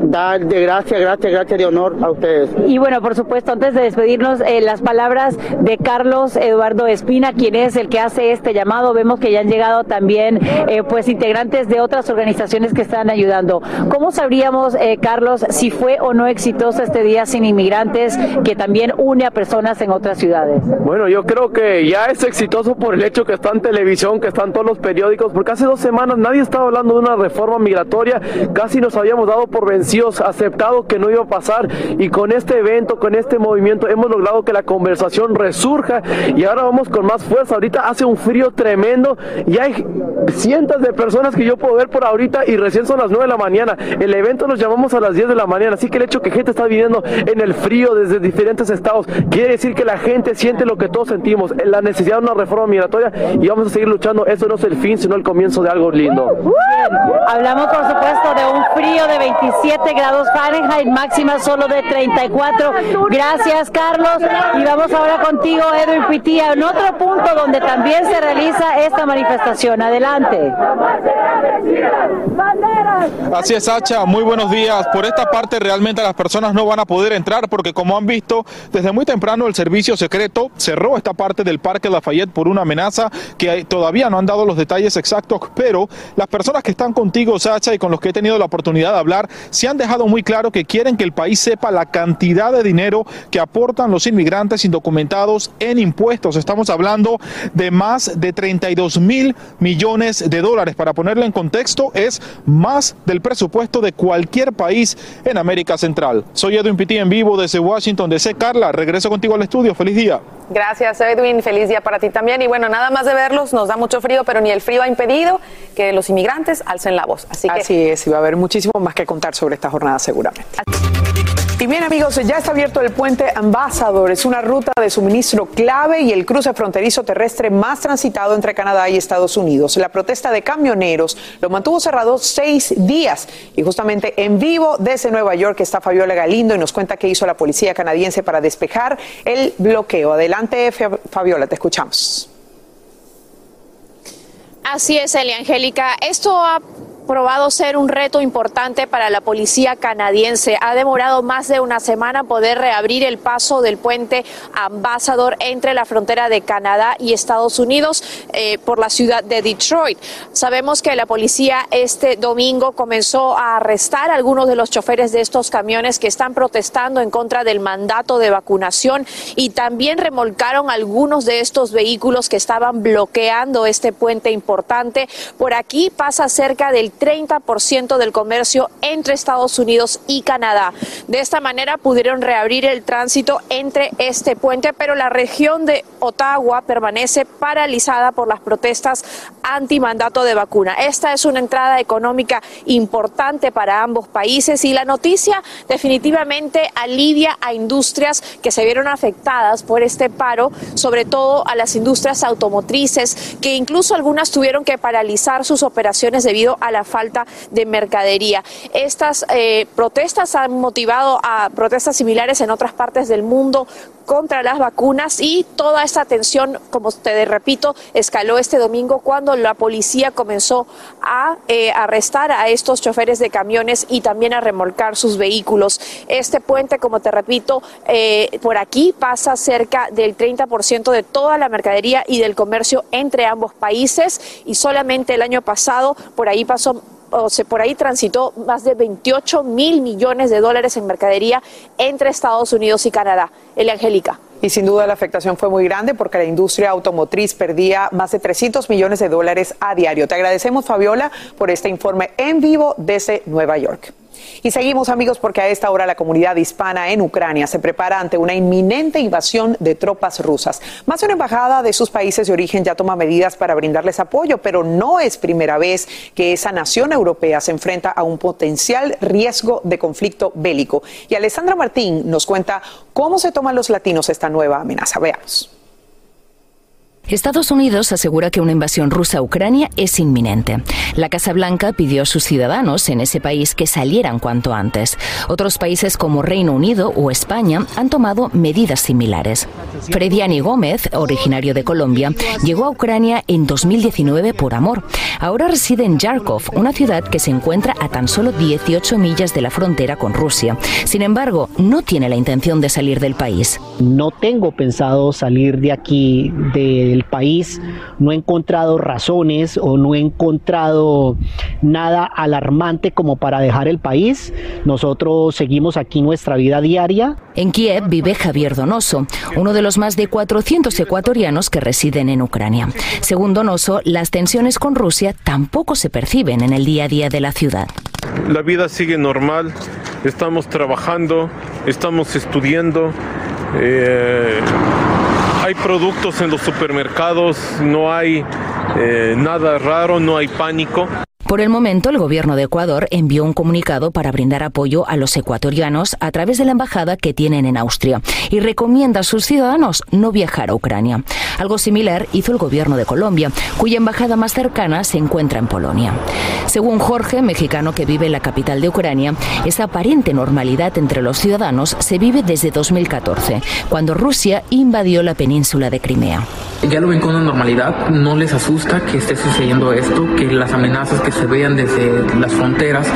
dar de gracias, gracias, gracias de honor a ustedes. Y bueno, por supuesto, antes de despedirnos, eh, las palabras de Carlos Eduardo Espina, quien es el que hace este llamado. Vemos que ya han llegado también eh, pues integrantes de otras organizaciones que están ayudando. ¿Cómo sabríamos, eh, Carlos, si fue o no exitoso este Día Sin Inmigrantes que también une a personas en otras ciudades? Bueno, yo creo que ya es exitoso por el hecho que está en televisión, que están todos los periódicos, porque hace dos semanas nadie estaba hablando de una reforma migratoria, casi nos habíamos dado por vencidos aceptado que no iba a pasar y con este evento, con este movimiento hemos logrado que la conversación resurja y ahora vamos con más fuerza. Ahorita hace un frío tremendo y hay cientos de personas que yo puedo ver por ahorita y recién son las 9 de la mañana. El evento nos llamamos a las 10 de la mañana, así que el hecho que gente está viviendo en el frío desde diferentes estados quiere decir que la gente siente lo que todos sentimos, la necesidad de una reforma migratoria y vamos a seguir luchando. Eso no es el fin, sino el comienzo de algo lindo. Hablamos por supuesto de un frío de 27 grados Fahrenheit, máxima solo de 34. Gracias, Carlos. Y vamos ahora contigo, Edwin Pitía, en otro punto donde también se realiza esta manifestación. Adelante. Así es, Sacha. Muy buenos días. Por esta parte realmente las personas no van a poder entrar porque como han visto, desde muy temprano el servicio secreto cerró esta parte del Parque Lafayette por una amenaza que todavía no han dado los detalles exactos, pero las personas que están contigo, Sacha, y con los que he tenido la oportunidad de hablar, se han dejado muy claro que quieren que el país sepa la cantidad de dinero que aportan los inmigrantes indocumentados en impuestos. Estamos hablando de más de 32 mil millones de dólares. Para ponerlo en contexto, es más del presupuesto de cualquier país en América Central. Soy Edwin Pitti en vivo desde Washington DC. Carla, regreso contigo al estudio. Feliz día. Gracias, Edwin. Feliz día para ti también. Y bueno, nada más de verlos, nos da mucho frío, pero ni el frío ha impedido que los inmigrantes alcen la voz. Así, que... Así es, y va a haber muchísimo más que contar sobre esta jornada seguramente. Y bien amigos, ya está abierto el puente Ambassador. Es una ruta de suministro clave y el cruce fronterizo terrestre más transitado entre Canadá y Estados Unidos. La protesta de camioneros lo mantuvo cerrado seis días. Y justamente en vivo desde Nueva York está Fabiola Galindo y nos cuenta qué hizo la policía canadiense para despejar el bloqueo. Adelante, Fabiola, te escuchamos. Así es, Elia Angélica. Esto ha probado ser un reto importante para la policía canadiense. Ha demorado más de una semana poder reabrir el paso del puente Ambassador entre la frontera de Canadá y Estados Unidos eh, por la ciudad de Detroit. Sabemos que la policía este domingo comenzó a arrestar a algunos de los choferes de estos camiones que están protestando en contra del mandato de vacunación y también remolcaron algunos de estos vehículos que estaban bloqueando este puente importante. Por aquí pasa cerca del 30% del comercio entre Estados Unidos y Canadá. De esta manera pudieron reabrir el tránsito entre este puente, pero la región de Ottawa permanece paralizada por las protestas anti-mandato de vacuna. Esta es una entrada económica importante para ambos países y la noticia definitivamente alivia a industrias que se vieron afectadas por este paro, sobre todo a las industrias automotrices, que incluso algunas tuvieron que paralizar sus operaciones debido a la falta de mercadería. Estas eh, protestas han motivado a protestas similares en otras partes del mundo contra las vacunas y toda esta tensión, como te repito, escaló este domingo cuando la policía comenzó a eh, arrestar a estos choferes de camiones y también a remolcar sus vehículos. Este puente, como te repito, eh, por aquí pasa cerca del 30% de toda la mercadería y del comercio entre ambos países y solamente el año pasado por ahí pasó o se, por ahí transitó más de 28 mil millones de dólares en mercadería entre Estados Unidos y Canadá. El Angélica. Y sin duda la afectación fue muy grande porque la industria automotriz perdía más de 300 millones de dólares a diario. Te agradecemos, Fabiola, por este informe en vivo desde Nueva York. Y seguimos amigos porque a esta hora la comunidad hispana en Ucrania se prepara ante una inminente invasión de tropas rusas. Más de una embajada de sus países de origen ya toma medidas para brindarles apoyo, pero no es primera vez que esa nación europea se enfrenta a un potencial riesgo de conflicto bélico. Y Alessandra Martín nos cuenta cómo se toman los latinos esta nueva amenaza. Veamos. Estados Unidos asegura que una invasión rusa a Ucrania es inminente. La Casa Blanca pidió a sus ciudadanos en ese país que salieran cuanto antes. Otros países como Reino Unido o España han tomado medidas similares. Frediani Gómez, originario de Colombia, llegó a Ucrania en 2019 por amor. Ahora reside en Yarkov, una ciudad que se encuentra a tan solo 18 millas de la frontera con Rusia. Sin embargo, no tiene la intención de salir del país. No tengo pensado salir de aquí, del país, no he encontrado razones o no he encontrado nada alarmante como para dejar el país. Nosotros seguimos aquí nuestra vida diaria. En Kiev vive Javier Donoso, uno de los más de 400 ecuatorianos que residen en Ucrania. Según Donoso, las tensiones con Rusia tampoco se perciben en el día a día de la ciudad. La vida sigue normal, estamos trabajando, estamos estudiando. Eh, hay productos en los supermercados, no hay eh, nada raro, no hay pánico. Por el momento, el gobierno de Ecuador envió un comunicado para brindar apoyo a los ecuatorianos a través de la embajada que tienen en Austria y recomienda a sus ciudadanos no viajar a Ucrania. Algo similar hizo el gobierno de Colombia, cuya embajada más cercana se encuentra en Polonia. Según Jorge, mexicano que vive en la capital de Ucrania, esa aparente normalidad entre los ciudadanos se vive desde 2014, cuando Rusia invadió la península de Crimea. Ya lo ven con normalidad, no les asusta que esté sucediendo esto, que las amenazas que se vean desde las fronteras,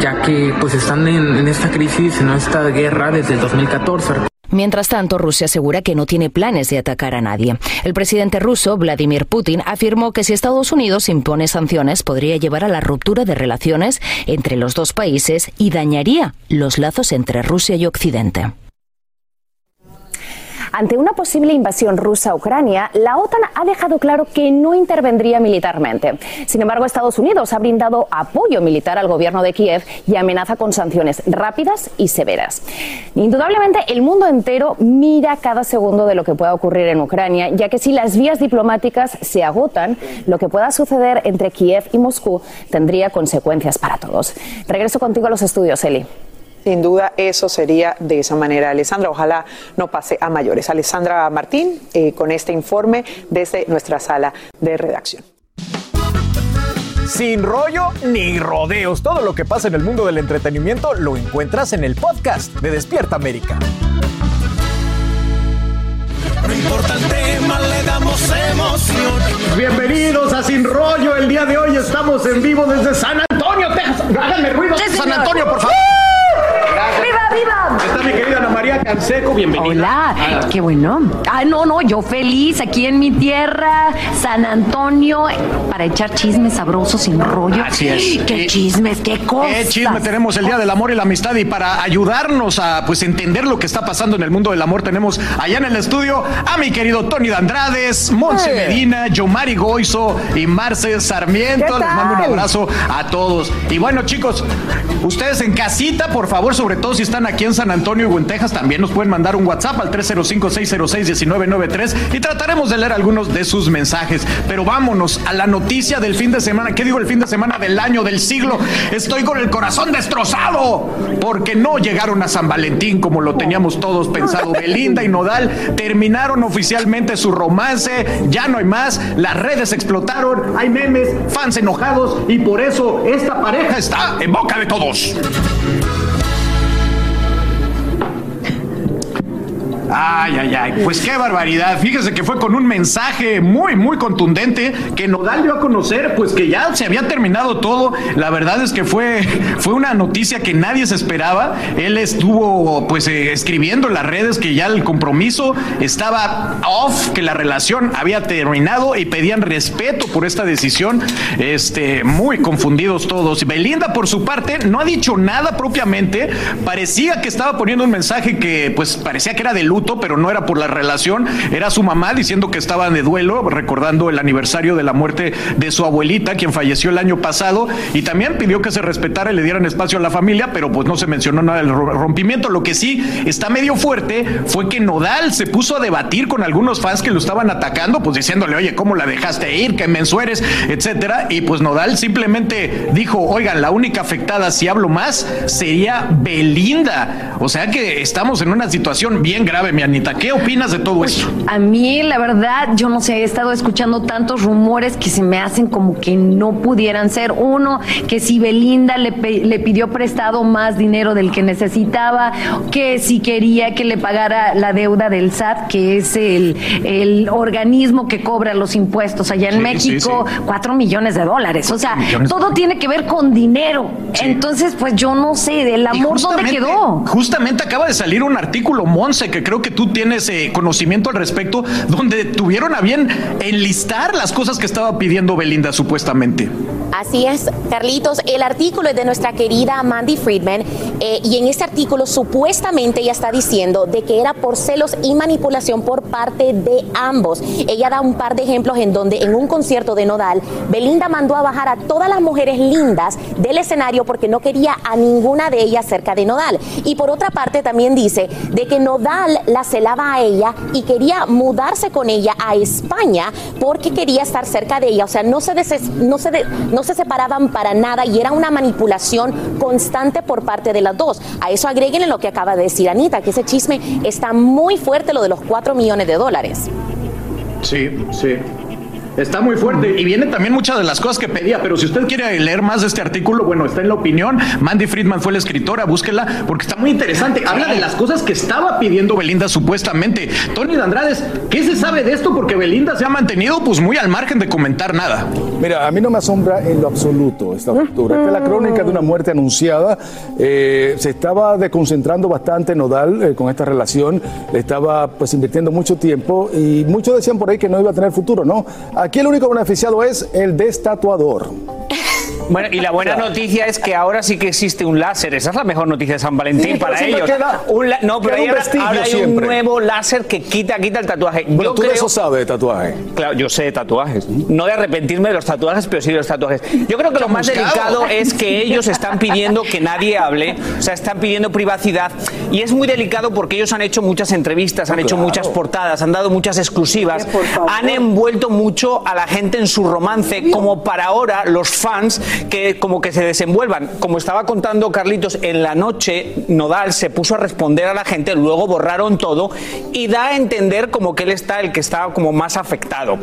ya que pues están en, esta crisis, en esta guerra desde el 2014. Mientras tanto, Rusia asegura que no tiene planes de atacar a nadie. El presidente ruso, Vladimir Putin, afirmó que si Estados Unidos impone sanciones podría llevar a la ruptura de relaciones entre los dos países y dañaría los lazos entre Rusia y Occidente. Ante una posible invasión rusa a Ucrania, la OTAN ha dejado claro que no intervendría militarmente. Sin embargo, Estados Unidos ha brindado apoyo militar al gobierno de Kiev y amenaza con sanciones rápidas y severas. Indudablemente, el mundo entero mira cada segundo de lo que pueda ocurrir en Ucrania, ya que si las vías diplomáticas se agotan, lo que pueda suceder entre Kiev y Moscú tendría consecuencias para todos. Regreso contigo a los estudios, Eli. Sin duda, eso sería de esa manera, Alessandra. Ojalá no pase a mayores. Alessandra Martín, eh, con este informe desde nuestra sala de redacción. Sin rollo ni rodeos. Todo lo que pasa en el mundo del entretenimiento lo encuentras en el podcast de Despierta América. No importa el tema, le damos emoción. Bienvenidos a Sin Rollo. El día de hoy estamos en vivo desde San Antonio, Texas. Háganme ruido. San Antonio, por favor. ¡Viva, viva! Está mi querida Ana María Canseco, bienvenida. Hola, qué bueno. Ah, no, no, yo feliz aquí en mi tierra, San Antonio, para echar chismes sabrosos sin rollo. Así es. ¡Qué chismes, qué cosas! ¿Qué chisme tenemos el Día del Amor y la Amistad? Y para ayudarnos a pues entender lo que está pasando en el mundo del amor, tenemos allá en el estudio a mi querido Tony de Andrades, Monse Hey. Medina, Yomari Goizo y Marce Sarmiento. ¿Qué Les mando un abrazo a todos. Y bueno, chicos, ustedes en casita, por favor, sobre todo si están aquí en San Antonio o en Texas también nos pueden mandar un WhatsApp al 305-606-1993 y trataremos de leer algunos de sus mensajes. Pero vámonos a la noticia del fin de semana. ¿Qué digo el fin de semana del año, del siglo? Estoy con el corazón destrozado porque no llegaron a San Valentín como lo teníamos todos pensado. Belinda y Nodal terminaron oficialmente su romance, ya no hay más, las redes explotaron, hay memes, fans enojados y por eso esta pareja está en boca de todos. Ay, ay, ay, pues qué barbaridad. Fíjese que fue con un mensaje muy, muy contundente que Nodal dio a conocer, pues que ya se había terminado todo. La verdad es que fue, fue una noticia que nadie se esperaba. Él estuvo, pues, eh, escribiendo en las redes que ya el compromiso estaba off, que la relación había terminado y pedían respeto por esta decisión. Este, muy confundidos todos. Belinda, por su parte, no ha dicho nada propiamente. Parecía que estaba poniendo un mensaje que, pues, parecía que era de luz pero no era por la relación, era su mamá diciendo que estaban de duelo, recordando el aniversario de la muerte de su abuelita, quien falleció el año pasado, y también pidió que se respetara y le dieran espacio a la familia, pero pues no se mencionó nada del rompimiento. Lo que sí está medio fuerte fue que Nodal se puso a debatir con algunos fans que lo estaban atacando, pues diciéndole, oye, ¿cómo la dejaste ir? Que mensueres, etcétera. Y pues Nodal simplemente dijo, oigan, la única afectada, si hablo más, sería Belinda. O sea que estamos en una situación bien grave mi Anita. ¿Qué opinas de todo eso? A mí, la verdad, yo no sé, he estado escuchando tantos rumores que se me hacen como que no pudieran ser. Uno, que si Belinda le, le pidió prestado más dinero del que necesitaba, que si quería que le pagara la deuda del SAT, que es el, el organismo que cobra los impuestos allá en México, cuatro millones de dólares. O sea, todo tiene que ver con dinero. Entonces, pues yo no sé, del amor, ¿dónde quedó? Justamente acaba de salir un artículo, Monse, que creo que tú tienes eh, conocimiento al respecto, donde tuvieron a bien enlistar las cosas que estaba pidiendo Belinda supuestamente. Así es, Carlitos. El artículo es de nuestra querida Mandy Friedman eh, y en este artículo supuestamente ella está diciendo de que era por celos y manipulación por parte de ambos. Ella da un par de ejemplos en donde en un concierto de Nodal, Belinda mandó a bajar a todas las mujeres lindas del escenario porque no quería a ninguna de ellas cerca de Nodal. Y por otra parte también dice de que Nodal la celaba a ella y quería mudarse con ella a España porque quería estar cerca de ella. O sea, no se, no se, no se separaban para nada y era una manipulación constante por parte de las dos. A eso agreguen lo que acaba de decir Anita, que ese chisme está muy fuerte, lo de los 4 millones de dólares. Sí, sí. Está muy fuerte y viene también muchas de las cosas que pedía, pero si usted quiere leer más de este artículo, bueno, está en la opinión. Mandy Friedman fue la escritora, búsquela porque está muy interesante. Habla de las cosas que estaba pidiendo Belinda supuestamente. Tony de Andrades, ¿qué se sabe de esto? Porque Belinda se ha mantenido pues muy al margen de comentar nada. Mira, a mí no me asombra en lo absoluto esta ruptura. Esta es la crónica de una muerte anunciada. Eh, se estaba desconcentrando bastante Nodal eh, con esta relación. Le estaba pues invirtiendo mucho tiempo y muchos decían por ahí que no iba a tener futuro, ¿no? Aquí el único beneficiado es el destatuador. Bueno, y la buena noticia es que ahora sí que existe un láser. Esa es la mejor noticia de San Valentín para ellos. no, pero ahora, hay un nuevo láser que quita, quita el tatuaje. Bueno, tú eso sabes de tatuaje. Claro, yo sé de tatuajes. No de arrepentirme de los tatuajes, pero sí de los tatuajes. Yo creo que lo más delicado es que ellos están pidiendo que nadie hable, o sea, están pidiendo privacidad. Y es muy delicado porque ellos han hecho muchas entrevistas, han hecho muchas portadas, han dado muchas exclusivas, han envuelto mucho a la gente en su romance, como para ahora los fans que como que se desenvuelvan. Como estaba contando Carlitos, en la noche Nodal se puso a responder a la gente, luego borraron todo y da a entender como que él está el que estaba como más afectado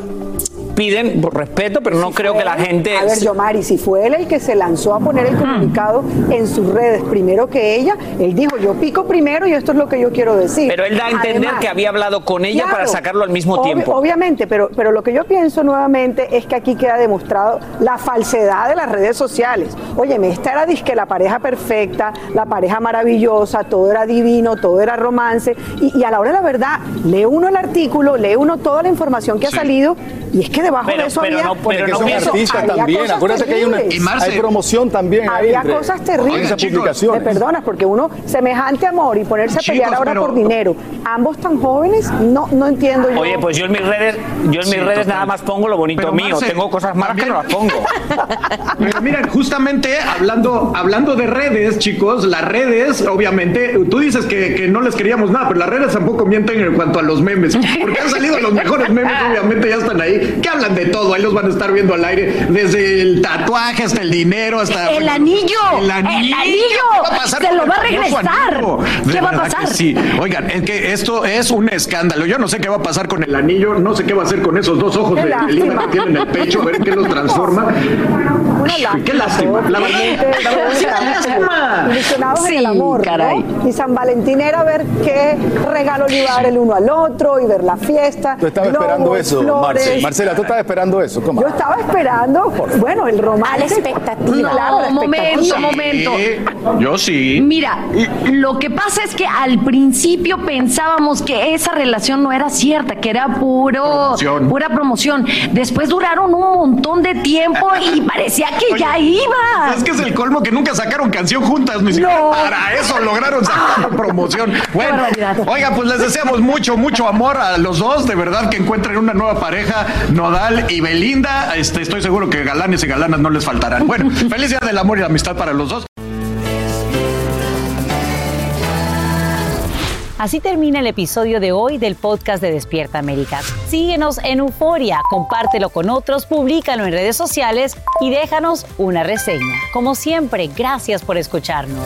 piden respeto, pero no creo que la gente... A ver, Yomari, si fue él el que se lanzó a poner el comunicado en sus redes primero que ella, él dijo, yo pico primero y esto es lo que yo quiero decir. Pero él da a entender que había hablado con ella para sacarlo al mismo tiempo. Obviamente, pero, pero lo que yo pienso nuevamente es que aquí queda demostrado la falsedad de las redes sociales. Óyeme, esta era disque la pareja perfecta, la pareja maravillosa, todo era divino, todo era romance, y, a la hora de la verdad, lee uno el artículo, lee uno toda la información que ha salido Y es que debajo Pero- de eso pero había... no- pero que no son pienso- artistas había también. cosas Acuérdate que hay una Marce- hay promoción también. Había entre- cosas terribles. esas chicos, Me publicaciones. perdonas, porque uno, semejante amor y ponerse a Chicos, pelear ahora pero- por dinero, ambos tan jóvenes, no, no entiendo yo. Oye, pues yo en mis redes, yo en Sí, mis redes total. nada más pongo lo bonito mío. Marce, Tengo cosas malas que no las pongo. Pero miren, justamente hablando, hablando de redes, chicos, las redes, obviamente, tú dices que, que no les queríamos nada, pero las redes tampoco mienten en cuanto a los memes, porque han salido los mejores memes, obviamente ya están ahí, que hablan de todo, ahí los van a estar viendo al aire, desde el tatuaje hasta el dinero, hasta... ¡El anillo! ¡El anillo! ¡El anillo! ¿Qué va a pasar ¡Se lo va a regresar! ¿Qué va a verdad pasar? que Sí, oigan, es que esto es un escándalo, yo no sé qué va a pasar con el anillo, no sé qué va a hacer con esos dos ojos de lástima. que tienen en el pecho, a ver qué los transforma. Lástima. Qué lástima, la verdad. Lástima. Ilusionados en el amor, ¿no? caray. Y San Valentín era ver qué regalo le iba a dar el uno al otro y ver la fiesta. Tú estabas esperando globos, eso, flores. Marce. Marcela, tú estabas esperando eso. ¿Cómo? Yo estaba esperando, bueno, el romance. A la expectativa. Claro, la No, momento, momento. Yo sí. Mira, lo que pasa es que al principio pensábamos que esa relación no era cierta, que era puro Promoción. pura promoción. Después duraron un montón de tiempo y parecía que ya iba. Es que es el colmo que nunca sacaron canción juntas, ni siquiera No. para eso lograron sacar promoción. Bueno, oiga, pues les deseamos mucho, mucho amor a los dos, de verdad que encuentren una nueva pareja, Nodal y Belinda. Este, estoy seguro que galanes y galanas no les faltarán. Bueno, feliz día del amor y la amistad para los dos. Así termina el episodio de hoy del podcast de Despierta América. Síguenos en Euforia, compártelo con otros, públicalo en redes sociales y déjanos una reseña. Como siempre, gracias por escucharnos.